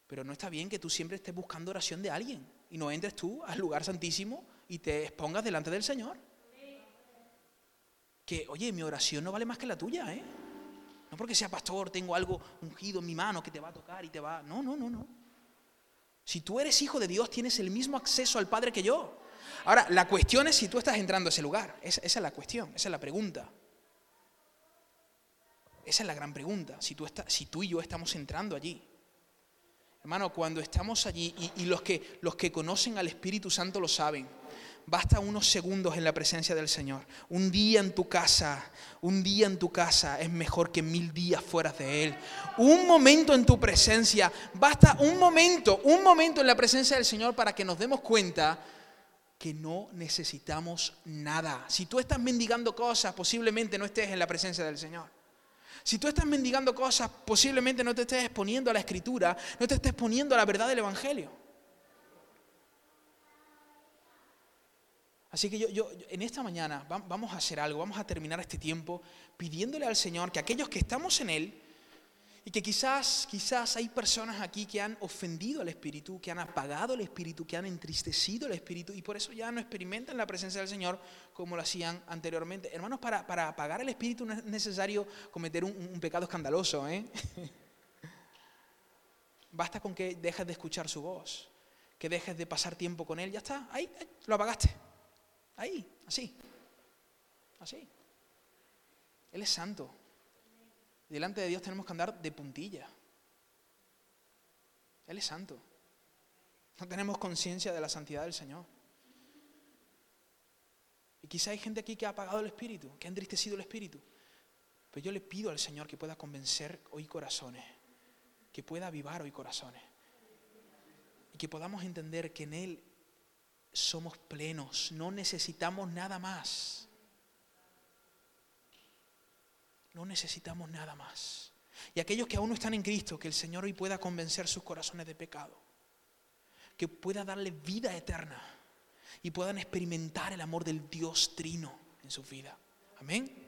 pero no está bien que tú siempre estés buscando oración de alguien y no entres tú al lugar santísimo y te expongas delante del Señor. Que, oye, mi oración no vale más que la tuya, ¿eh? No porque sea pastor, tengo algo ungido en mi mano que te va a tocar y te va... No, no, no, no. Si tú eres hijo de Dios, tienes el mismo acceso al Padre que yo. Ahora, la cuestión es si tú estás entrando a ese lugar. Esa, es la cuestión, esa es la pregunta. Esa es la gran pregunta, si tú, si tú y yo estamos entrando allí. Hermano, cuando estamos allí, y, los, que, los que conocen al Espíritu Santo lo saben, basta unos segundos en la presencia del Señor. Un día en tu casa, un día en tu casa es mejor que mil días fuera de Él. Un momento en tu presencia, basta un momento, un momento en la presencia del Señor para que nos demos cuenta que no necesitamos nada. Si tú estás mendigando cosas, posiblemente no estés en la presencia del Señor. Si tú estás mendigando cosas, posiblemente no te estés exponiendo a la escritura, no te estés exponiendo a la verdad del Evangelio. Así que yo, yo, en esta mañana vamos a hacer algo, vamos a terminar este tiempo pidiéndole al Señor que aquellos que estamos en Él, y que quizás, quizás hay personas aquí que han ofendido al Espíritu, que han apagado el Espíritu, que han entristecido el Espíritu y por eso ya no experimentan la presencia del Señor como lo hacían anteriormente. Hermanos, para, para apagar el Espíritu no es necesario cometer un, pecado escandaloso. ¿eh? Basta con que dejes de escuchar su voz, que dejes de pasar tiempo con Él. Ya está, ahí, ahí lo apagaste. Ahí, así. Así. Él es santo delante de Dios tenemos que andar de puntilla. Él es santo. No tenemos conciencia de la santidad del Señor. Y quizá hay gente aquí que ha apagado el espíritu, que ha entristecido el espíritu. Pero yo le pido al Señor que pueda convencer hoy corazones, que pueda avivar hoy corazones. Y que podamos entender que en Él somos plenos, no necesitamos nada más. No necesitamos nada más. Y aquellos que aún no están en Cristo, que el Señor hoy pueda convencer sus corazones de pecado. Que pueda darle vida eterna. Y puedan experimentar el amor del Dios trino en su vida. Amén.